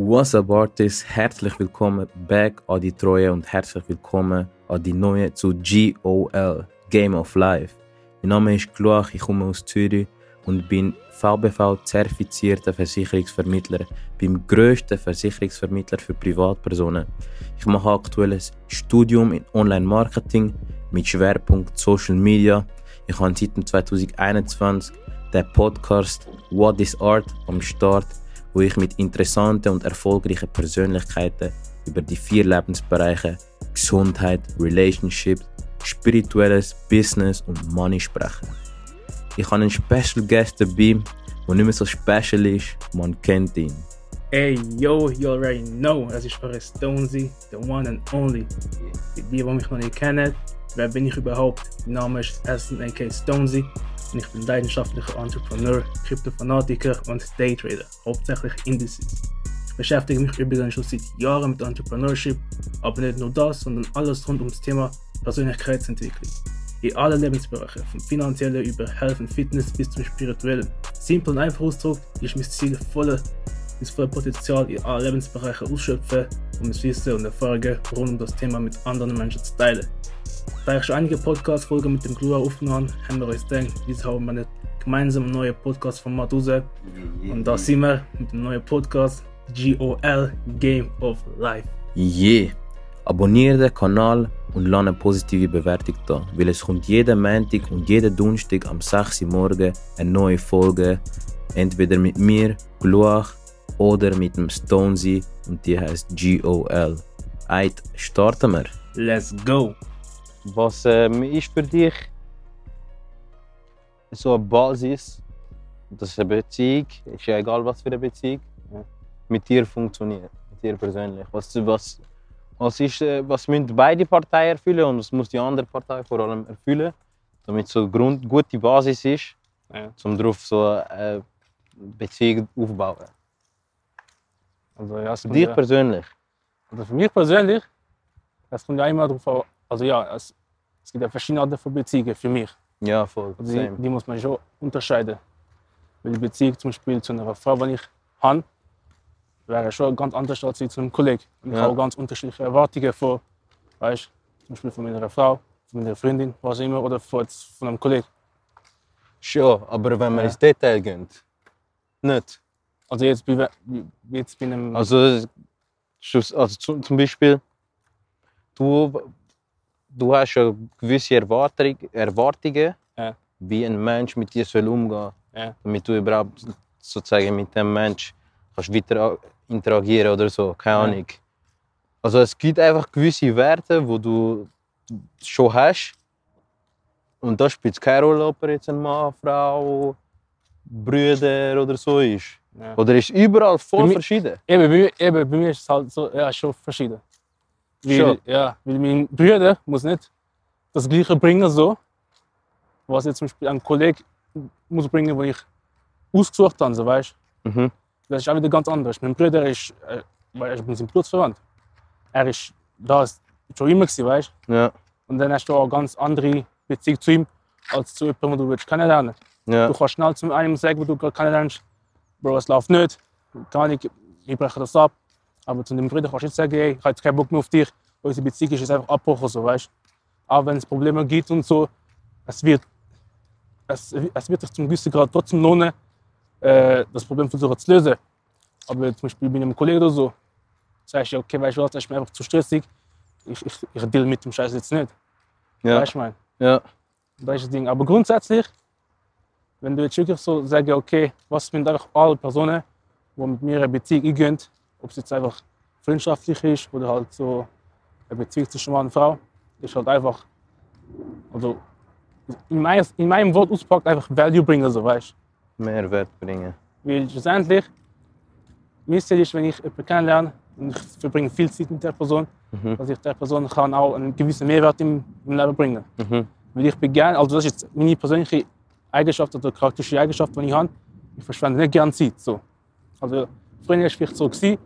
What's up Artists? Herzlich willkommen back an die Treue und herzlich willkommen an die neue zu GOL, Game of Life. Mein Name ist Gloach, ich komme aus Zürich und bin VBV-zertifizierter Versicherungsvermittler beim grössten Versicherungsvermittler für Privatpersonen. Ich mache aktuell ein Studium in Online-Marketing mit Schwerpunkt Social Media. Ich habe seit 2021 den Podcast What is Art am Start wo ich mit interessanten und erfolgreichen Persönlichkeiten über die vier Lebensbereiche Gesundheit, Relationships, spirituelles, Business und Money spreche. Ich habe einen Special Guest dabei, der nicht mehr so special ist, man kennt ihn. Hey, yo, you already know, es ist eure Stonesy, the one and only. Für die, die mich noch nicht kennen, wer bin ich überhaupt? Mein Name ist Essen aka Stonesy und ich bin leidenschaftlicher Entrepreneur, Kryptofanatiker und Daytrader, hauptsächlich Indices. Ich beschäftige mich übrigens schon seit Jahren mit Entrepreneurship, aber nicht nur das, sondern alles rund ums Thema Persönlichkeitsentwicklung. In allen Lebensbereichen, vom finanziellen über Health und Fitness bis zum spirituellen. Simpel und einfach ausgedrückt ist mein Ziel, volle, das volle Potenzial in allen Lebensbereichen ausschöpfen und mein Wissen und Erfahrungen rund um das Thema mit anderen Menschen zu teilen. Da ich schon einige Podcast-Folgen mit dem Glua aufgenommen habe, haben wir uns gedacht, jetzt haben wir einen gemeinsamen neuen Podcast-Format raus. Und da sind wir mit dem neuen Podcast GOL Game of Life. Yeah! Abonniere den Kanal und lass eine positive Bewertung da, weil es kommt jeden Montag und jeden Donnerstag am 6 Uhr morgen eine neue Folge. Entweder mit mir, Gluach, oder mit dem Stonesy und die heißt GOL. Eit, starten wir! Let's go! Was ähm, ist für dich so eine Basis, dass eine Beziehung, ist ja egal was für eine Beziehung, ja, mit dir funktioniert, mit dir persönlich? Was, was, was, ist, äh, was müssen beide Parteien erfüllen und was muss die andere Partei vor allem erfüllen, damit so eine Grund, gute Basis ist, Ja. um darauf so eine Beziehung aufzubauen? Also, ja, Für dich ja, persönlich? also für mich persönlich, es kommt ja immer darauf an, also ja, es, es gibt ja verschiedene Arten von Beziehungen für mich. Ja, voll. Die, die muss man schon unterscheiden. Weil die Beziehung zum Beispiel zu einer Frau, die ich habe, wäre schon ganz anders als zu einem Kollegen. Und ich Ja. habe ganz unterschiedliche Erwartungen von, weißt, zum Beispiel von meiner Frau, von meiner Freundin, was immer, oder von, von einem Kollegen. Schon, aber wenn wir Ja. ins Detail gehen, nicht. Also jetzt bei, jetzt bei einem... Also, also zu- zum Beispiel, du, du hast ja gewisse Erwartung, Erwartungen, Ja. wie ein Mensch mit dir soll umgehen Ja. damit du überhaupt sozusagen mit dem Mensch kannst weiter interagieren oder so, keine Ja. Ahnung. Also es gibt einfach gewisse Werte, wo du schon hast und da spielt es keine Rolle, ob er jetzt ein Mann, Frau, Brüder oder so ist. ja. Oder ist überall voll Bei verschieden. Eben, bei, mir- eben, bei mir ist es halt so, ja, schon verschieden. Weil, Schon? Ja, weil mein Bruder muss nicht das Gleiche bringen, so, was jetzt zum Beispiel ein Kollege muss bringen, den ich ausgesucht habe, so, weißt Mhm. Das ist auch wieder ganz anders. Mein Bruder ist, äh, weil ich bin sein Blutsverwandt. Er ist da ist schon immer gewesen, weißt Ja, Und dann hast du auch eine ganz andere Beziehung zu ihm, als zu jemandem, den du willst kennenlernen ja, Du kannst schnell zu einem sagen, wo du gerade kennenlernst, Bro, es läuft nicht, gar nicht, ich breche das ab. Aber zu dem Bruder kannst du nicht sagen, hey, ich habe jetzt keinen Bock mehr auf dich, unsere Beziehung ist jetzt einfach abbrochen, so, weißt Auch wenn es Probleme gibt und so, es wird, es, es wird sich zum gewissen Grad trotzdem lohnen, äh, das Problem versuchen zu lösen. Aber zum Beispiel bei einem Kollegen oder so, sagst du, okay, weißt du was, das ist mir einfach zu stressig, ich, ich, ich deal mit dem Scheiß jetzt nicht. ja, Weißt du, mein? ja, Das ist das Ding. Aber grundsätzlich, wenn du jetzt wirklich so sagst, okay, was sind einfach alle Personen, die mit mir eine Beziehung eingehen, ob es jetzt einfach freundschaftlich ist oder halt so eine Beziehung zwischen Mann und Frau, ist halt einfach, also in, mein, in meinem Wort auspackt, einfach Value bringen, so weißt Mehrwert bringen. Weil schlussendlich, mein Ziel ist, wenn ich jemanden kennenlerne und ich verbringe viel Zeit mit der Person, Mhm. dass ich der Person kann auch einen gewissen Mehrwert im, im Leben bringen Mhm. weil ich bin gern, also das ist jetzt meine persönliche Eigenschaft oder charakteristische Eigenschaft, die ich habe. Ich verschwende nicht gerne Zeit. So. Also, früher war es vielleicht so, gewesen,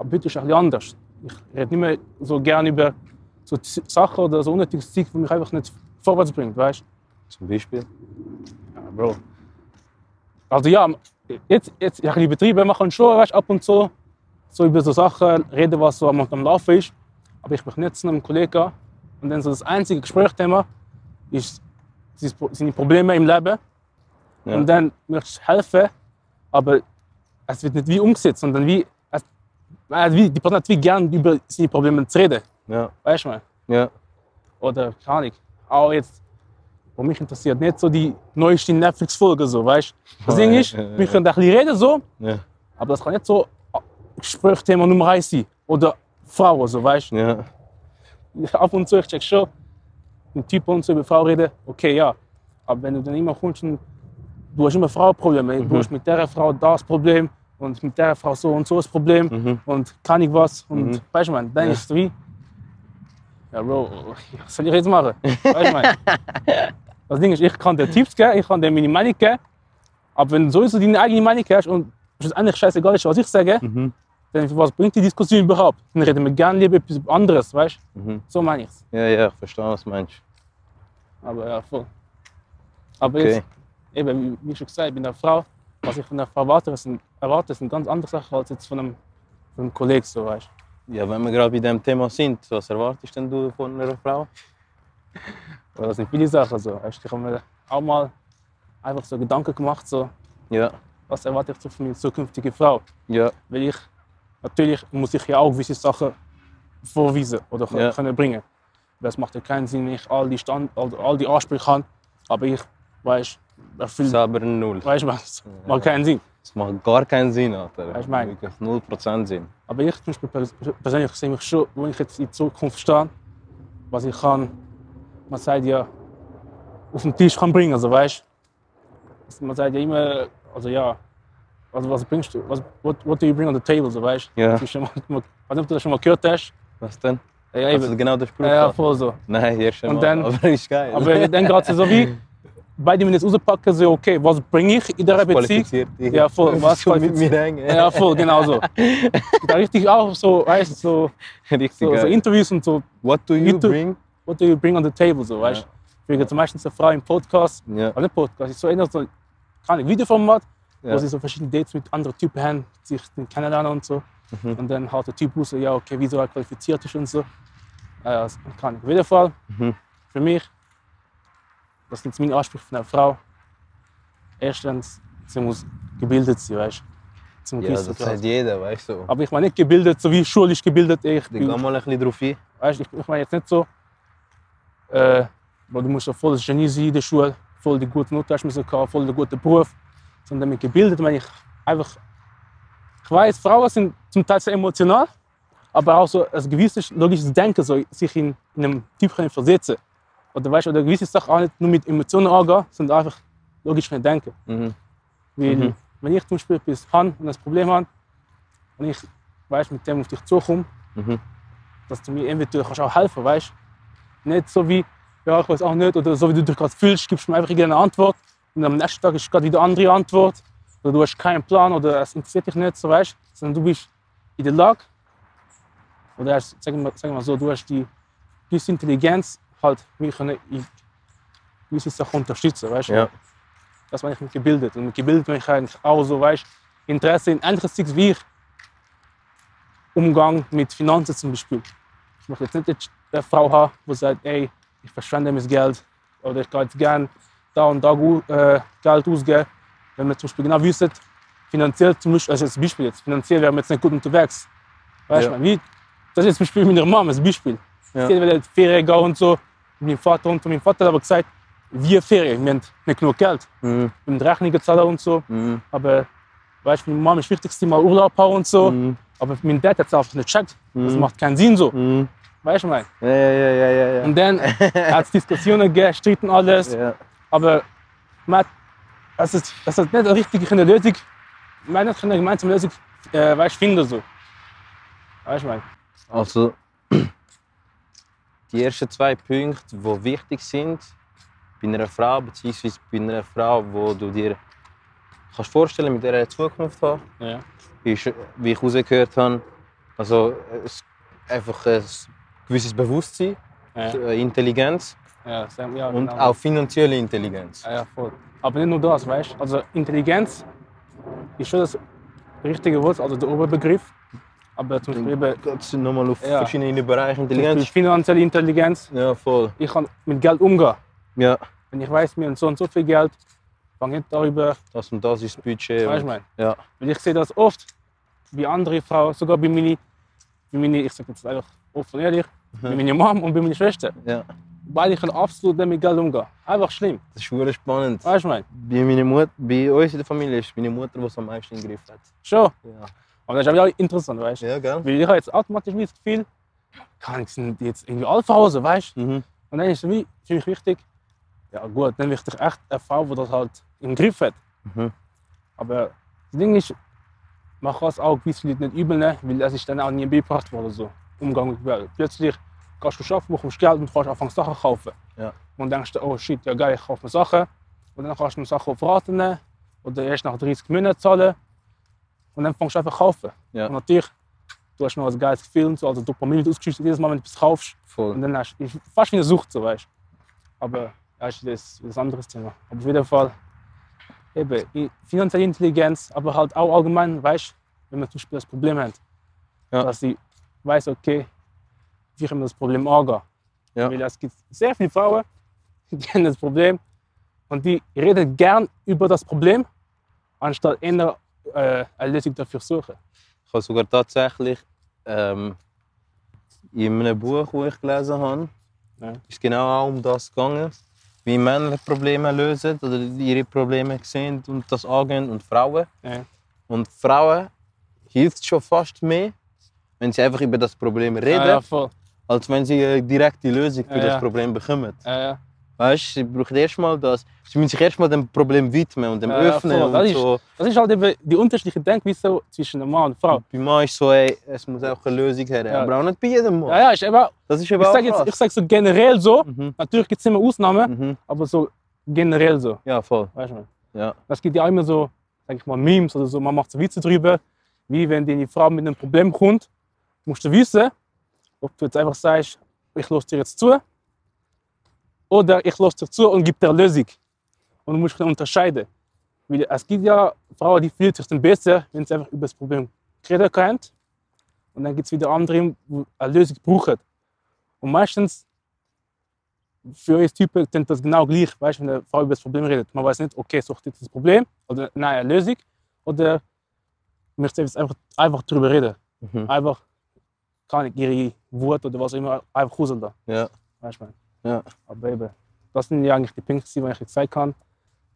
aber heute ist es ein bisschen anders. Ich rede nicht mehr so gerne über so Sachen oder so unnötiges Zeug, die mich einfach nicht vorwärts bringt, weißt Zum Beispiel. Ja, Bro. Also ja, jetzt, jetzt ja, die Betriebe machen schon weißt, ab und zu so über so Sachen reden, was so am, am Laufen ist. Aber ich bin nicht zu einem Kollegen und dann so das einzige Gesprächsthema ist seine Pro- seine Probleme im Leben. Ja. Und dann möchtest du helfen, aber es wird nicht wie umgesetzt, sondern wie die Person hat wie gern über seine Probleme zu reden. Ja, Weißt du mal? ja, Oder keine Ahnung. Auch jetzt, was mich interessiert, nicht so die neueste Netflix-Folge, so, weißt du? Das Ja, Ding ja, ist, ja, ja. wir können ein bisschen reden, so, ja, aber das kann nicht so Gesprächsthema Nummer eins sein. Oder Frauen, so, weißt ja, du? Ab und zu, ich check schon, ein Typ und so über Frau reden, okay, ja. Aber wenn du dann immer kommst du hast immer Frauenprobleme, Mhm. du hast mit der Frau das Problem und mit der Frau so und so das Problem mhm. und kann ich was und Mhm. weißt du, man, dann Ja. ist es wie, ja, Bro, was soll ich jetzt machen? Weißt du, man. Das Ding ist, ich kann dir Tipps geben, ich kann dir meine Meinung geben, aber wenn du sowieso deine eigene Meinung hast und es eigentlich scheißegal ist, was ich sage, Mhm. dann was bringt die Diskussion überhaupt? Dann reden wir gerne lieber etwas anderes, weißt du? Mhm. So meine ich's. Ja, ja, ich verstehe, was du meinst. Aber ja, voll. Aber Okay. jetzt, eben, wie schon gesagt, ich bin eine Frau. Was ich von einer Frau erwarte, sind, erwarte, sind ganz andere Sachen als jetzt von einem, von einem Kollegen, so weißt Ja, wenn wir gerade bei dem Thema sind, was erwartest denn du von einer Frau? Das sind viele Sachen so. Weißt, ich habe mir auch mal einfach so Gedanken gemacht, so, Ja, was erwarte ich von meiner zukünftigen Frau. ja, Weil ich, natürlich muss ich ja auch gewisse Sachen vorweisen oder Ja. können bringen. Das macht ja keinen Sinn, wenn ich all die, Stand, all, all die Ansprüche habe, aber ich, weißt selber ein Null. weißt du, was, macht keinen Sinn. Das macht gar keinen Sinn, Alter. Weißt du, meine? Wirklich 0% Sinn. Aber ich zum Beispiel pers persönlich sehe mich schon, wo ich jetzt in Zukunft stehe, was ich kann, man sagt ja, auf den Tisch kann bringen, also weißt du? Man sagt ja immer, also ja, also was bringst du, was, what, what do you bring on the table, so weißt du? Ja. Das schon mal, ich weiß nicht, ob du das schon mal gehört hast. Was denn? Ja, Also genau der Spruch? ja, voll so. Nein, erst Und einmal. dann- Aber ist geil. Aber dann geht es so wie, beide müssen jetzt rauspacken, so, okay, was bringe ich in dieser Was Beziehung? dich? Ja, voll. Was Was mit mir hängen? Ja, voll, genau so. Da richtig auch so, weißt du, so, Richtig so, so. Interviews und so, What do you bring? what do you bring on the table, so, weißt du? Ich zum meistens eine Frau im Podcast, Ja. also nicht Podcast, ist so eher so, keine Videoformat, Ja. wo sie so verschiedene Dates mit anderen Typen haben, sich kennenlernen und so. Mhm. Und dann haut der Typ raus, ja, okay, wieso er qualifiziert ist und so. Ja, ja, das kann ich. Auf jeden Fall, Mhm. für mich, das ist mein Anspruch von einer Frau. Erstens, sie muss gebildet sein, weißt du? Ja, das sagt jeder, weißt du. Aber ich meine nicht gebildet, so wie schulisch gebildet. Ich, Dann geh mal ein bisschen drauf ein. weißt, ich, ich meine jetzt nicht so, äh, du musst so voll das Genie sein in der Schule, voll die gute Noten hast müssen gehabt, voll der gute Beruf, sondern mit gebildet meine ich einfach, ich weiß, Frauen sind zum Teil sehr emotional, aber auch so ein gewisses logisches Denken, so sich in, in einem Typ versetzen. Oder weißt, oder gewisse Sachen auch nicht nur mit Emotionen angehen, sondern einfach logisch können denken. Mhm. Weil, Mhm. wenn ich zum Beispiel etwas habe und ein Problem habe, und ich weißt, mit dem auf dich zukomme, Mhm. dass du mir eventuell kannst auch helfen weißt Nicht so wie, ja, ich weiß auch nicht, oder so wie du dich gerade fühlst, gibst du mir einfach irgendeine Antwort und am nächsten Tag ist gerade wieder eine andere Antwort. Oder du hast keinen Plan oder es interessiert dich nicht, so weißt sondern du bist in der Lage, oder hast, sagen wir, sagen wir mal so, du hast die gewisse Intelligenz, halt mich können in gewisse Sachen unterstützen, weißt Ja. Das meine ich mit gebildet. Und mit gebildet meine ich eigentlich auch so, weißt Interesse in Zeugs wie ich. Umgang mit Finanzen zum Beispiel. Ich möchte jetzt nicht jetzt eine Frau haben, die sagt, ey, ich verschwende mein Geld oder ich gehe jetzt gerne da und da äh, Geld ausgeben. Wenn wir zum Beispiel genau wissen, finanziell zum Beispiel, also als Beispiel jetzt, finanziell wären wir jetzt nicht gut unterwegs. Weißt Ja. du, wie, das ist jetzt zum Beispiel mit meiner Mama, als Beispiel. Ja. Sie will die Ferien gehen und so. Meinem Vater und mein Vater hat aber gesagt, wir Ferien, wir haben nicht genug Geld. Mhm. Wir müssen Rechnungen zahlen und so. Mhm. Aber weißt, meine Mama ist das Wichtigste mal Urlaub haben und so. Mhm. Aber mein Dad hat es einfach nicht gecheckt. Das Mhm. macht keinen Sinn so. Mhm. Weißt du, mein? Ja, ja, ja, ja, ja. Und dann hat es Diskussionen Streit und alles. ja. Aber man das ist, das ist nicht eine richtige Lösung. Man hat nicht eine gemeinsame Lösung äh, weißt, finden. So. Weißt du, mein? Also, die ersten zwei Punkte, die wichtig sind bei einer Frau, beziehungsweise bei einer Frau, wo du dir kannst vorstellen, mit der Zukunft haben, Ja. ist, wie ich rausgehört habe, also einfach ein gewisses Bewusstsein, Ja. äh, Intelligenz Ja, ja, und genau. auch finanzielle Intelligenz. Ja, ja, voll. Aber nicht nur das, weißt du? Also Intelligenz ist schon das richtige Wort, also der Oberbegriff. Aber zum Beispiel eben Geht nochmal auf Ja. verschiedene Bereiche Intelligenz. finanzielle Intelligenz. Ja, voll. Ich kann mit Geld umgehen. Ja, Wenn ich weiß, wir haben so und so viel Geld, fange ich darüber, das und das ist das Budget. weißt du, mein? Ja. Weil ich sehe das oft bei anderen Frauen, sogar bei meinen, bei meine, ich sage jetzt einfach offen und ehrlich, bei meiner Mom und bei meiner Schwester. ja, Beide können absolut nicht mit Geld umgehen. Einfach schlimm. das ist verdammt spannend. Weißt du, mein? Bei, meiner Mut bei uns in der Familie ist meine Mutter, die es am meisten im Griff hat. Schon. Ja, Aber das ist auch interessant, weißt du? ja gell? Weil ich habe jetzt automatisch wie das Gefühl, kann ich sind jetzt irgendwie alle zu Hause, weißt du? Mhm. Und dann ist es wie, für mich wichtig, ja gut, dann ich echt eine Frau, die das halt im Griff hat. Mhm. Aber das Ding ist, man kann es auch gewisse Leute nicht übel nehmen, weil es ist dann auch nie beigebracht worden. So. Umgang mit Geld. Plötzlich gehst du arbeiten, bekommst Geld und kannst anfangen Sachen zu kaufen. Ja. Und dann denkst du, oh shit, ja geil, ich kaufe mir Sachen. Und dann kannst du mir Sachen auf Raten nehmen oder erst nach 30 Monaten zahlen. Und dann fängst du einfach zu kaufen. Ja. Und natürlich, du hast noch ein geiles Gefühl, und so, also Dopamin wird ausgeschüttet jedes Mal, wenn du etwas kaufst. Und Voll. dann hast du fast wie eine Sucht, so weißt Aber das ist ein anderes Thema. Aber auf jeden Fall, eben, finanzielle Intelligenz, aber halt auch allgemein, weißt wenn man zum Beispiel das Problem hat, Ja. dass sie weiß, okay, wie können wir das Problem angehen. Ja. Weil es gibt sehr viele Frauen, die haben das Problem und die reden gern über das Problem, anstatt eher äh, eine Lösung dafür suchen. Ich habe sogar tatsächlich ähm, in einem Buch, das ich gelesen habe, Ja. ist genau auch um das gegangen, wie Männer Probleme lösen oder ihre Probleme sehen und das angehen und Frauen. Ja. Und Frauen hilft schon fast mehr, wenn sie einfach über das Problem reden, Ja, als wenn sie eine direkte Lösung für das Problem bekommen. Ja, ja. Weißt, sie brauchen erstmal das, sie müssen sich erstmal dem Problem widmen und dem Ja, ja, öffnen voll. Das und ist- so. Das ist halt eben die unterschiedliche Denkweise zwischen einem Mann und Frau. Bei mir ist so, ey, es muss auch eine Lösung her, Ja. aber auch nicht bei jedem Mann. Ja, ja, ist eben, Das ist ich eben auch sage jetzt, ich sag so generell so. Mhm. Natürlich gibt es immer Ausnahmen, Mhm. aber so generell so. Ja, voll. Weißt du? Ja. Das gibt ja auch immer so, sag ich mal, Memes oder so. Man macht so Witze drüber, wie wenn deine Frau mit einem Problem kommt, musst du wissen, ob du jetzt einfach sagst, ich lasse dir jetzt zu oder ich lasse dir zu und gebe dir eine Lösung. Und du musst unterscheiden. Weil es gibt ja Frauen, die fühlen sich dann besser, wenn sie einfach über das Problem reden können. Und dann gibt es wieder andere, die eine Lösung brauchen. Und meistens für uns Typen sind das genau gleich, weißt, wenn eine Frau über das Problem redet. Man weiß nicht, okay, sucht jetzt das Problem oder nein, eine Lösung oder möchte jetzt einfach, einfach darüber reden. Mhm. Einfach ich ihre Wut oder was auch immer einfach raus da. Ja. Weißt du. Ja. Aber eben, das sind ja eigentlich die Punkte, die ich sagen kann.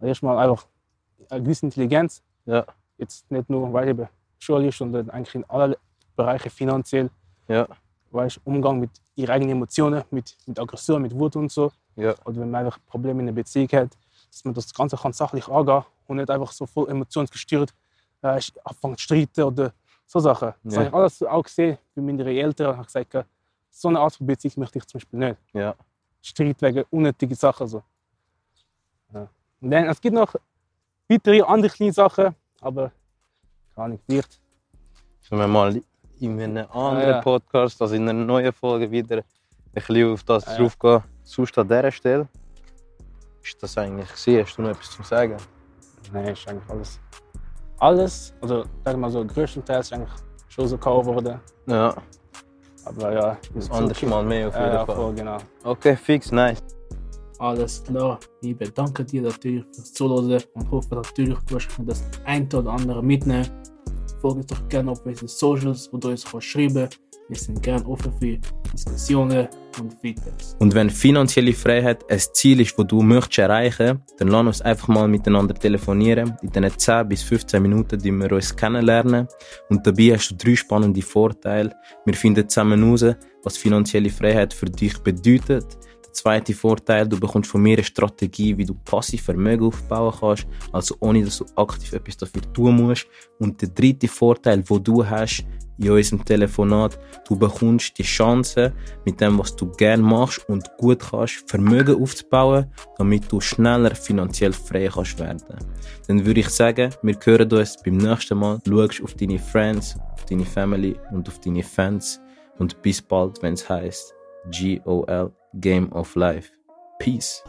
Erstmal einfach eine gewisse Intelligenz. Ja. Jetzt nicht nur, weil eben ist, sondern eigentlich in allen Bereichen finanziell. Ja. Weißt, Umgang mit ihren eigenen Emotionen, mit, mit Aggression, mit Wut und so. Ja. Oder wenn man einfach Probleme in einer Beziehung hat, dass man das Ganze kann sachlich angehen und nicht einfach so voll emotionsgesteuert äh, anfangen zu streiten oder so Sachen. Das Ja. habe ich alles auch gesehen bei meinen Eltern. Ich habe gesagt, so eine Art von Beziehung möchte ich zum Beispiel nicht. Ja. Streit wegen unnötigen Sachen. So. Ja. Und dann, es gibt noch weitere andere kleine Sachen, aber gar nicht vielleicht. Sollen wir mal in einem anderen ja. Podcast, also in einer neuen Folge wieder ein bisschen auf das ja. drauf gehen. Sonst an dieser Stelle ist das eigentlich gewesen? Hast du noch etwas zu sagen? Nein, ist eigentlich alles. Alles, also sagen wir mal so, größtenteils ist eigentlich schon so gekauft worden. Ja, Aber ja, das andere Mal mehr auf Ja, jeden ja, Fall. voll, genau. Okay, fix, nice. Alles klar. Ich bedanke dir natürlich fürs Zuhören und hoffe natürlich, du hast das ein oder andere mitnehmen. Folge uns doch gerne auf unseren Socials, wo du uns kannst schreiben Wir sind gerne offen für Diskussionen und Feedbacks. Und wenn finanzielle Freiheit ein Ziel ist, das du möchtest erreichen dann lass uns einfach mal miteinander telefonieren. In den 10 bis 15 Minuten, die wir uns kennenlernen. Und dabei hast du drei spannende Vorteile. Wir finden zusammen heraus, was finanzielle Freiheit für dich bedeutet. Zweite Vorteil, du bekommst von mir eine Strategie, wie du passiv Vermögen aufbauen kannst, also ohne dass du aktiv etwas dafür tun musst. Und der dritte Vorteil, wo du hast in unserem Telefonat, du bekommst die Chance, mit dem, was du gerne machst und gut kannst, Vermögen aufzubauen, damit du schneller finanziell frei kannst werden. Dann würde ich sagen, wir hören uns beim nächsten Mal. Schau auf deine Friends, auf deine Family und auf deine Fans. Und bis bald, wenn es heißt GOL Game of Life. Peace.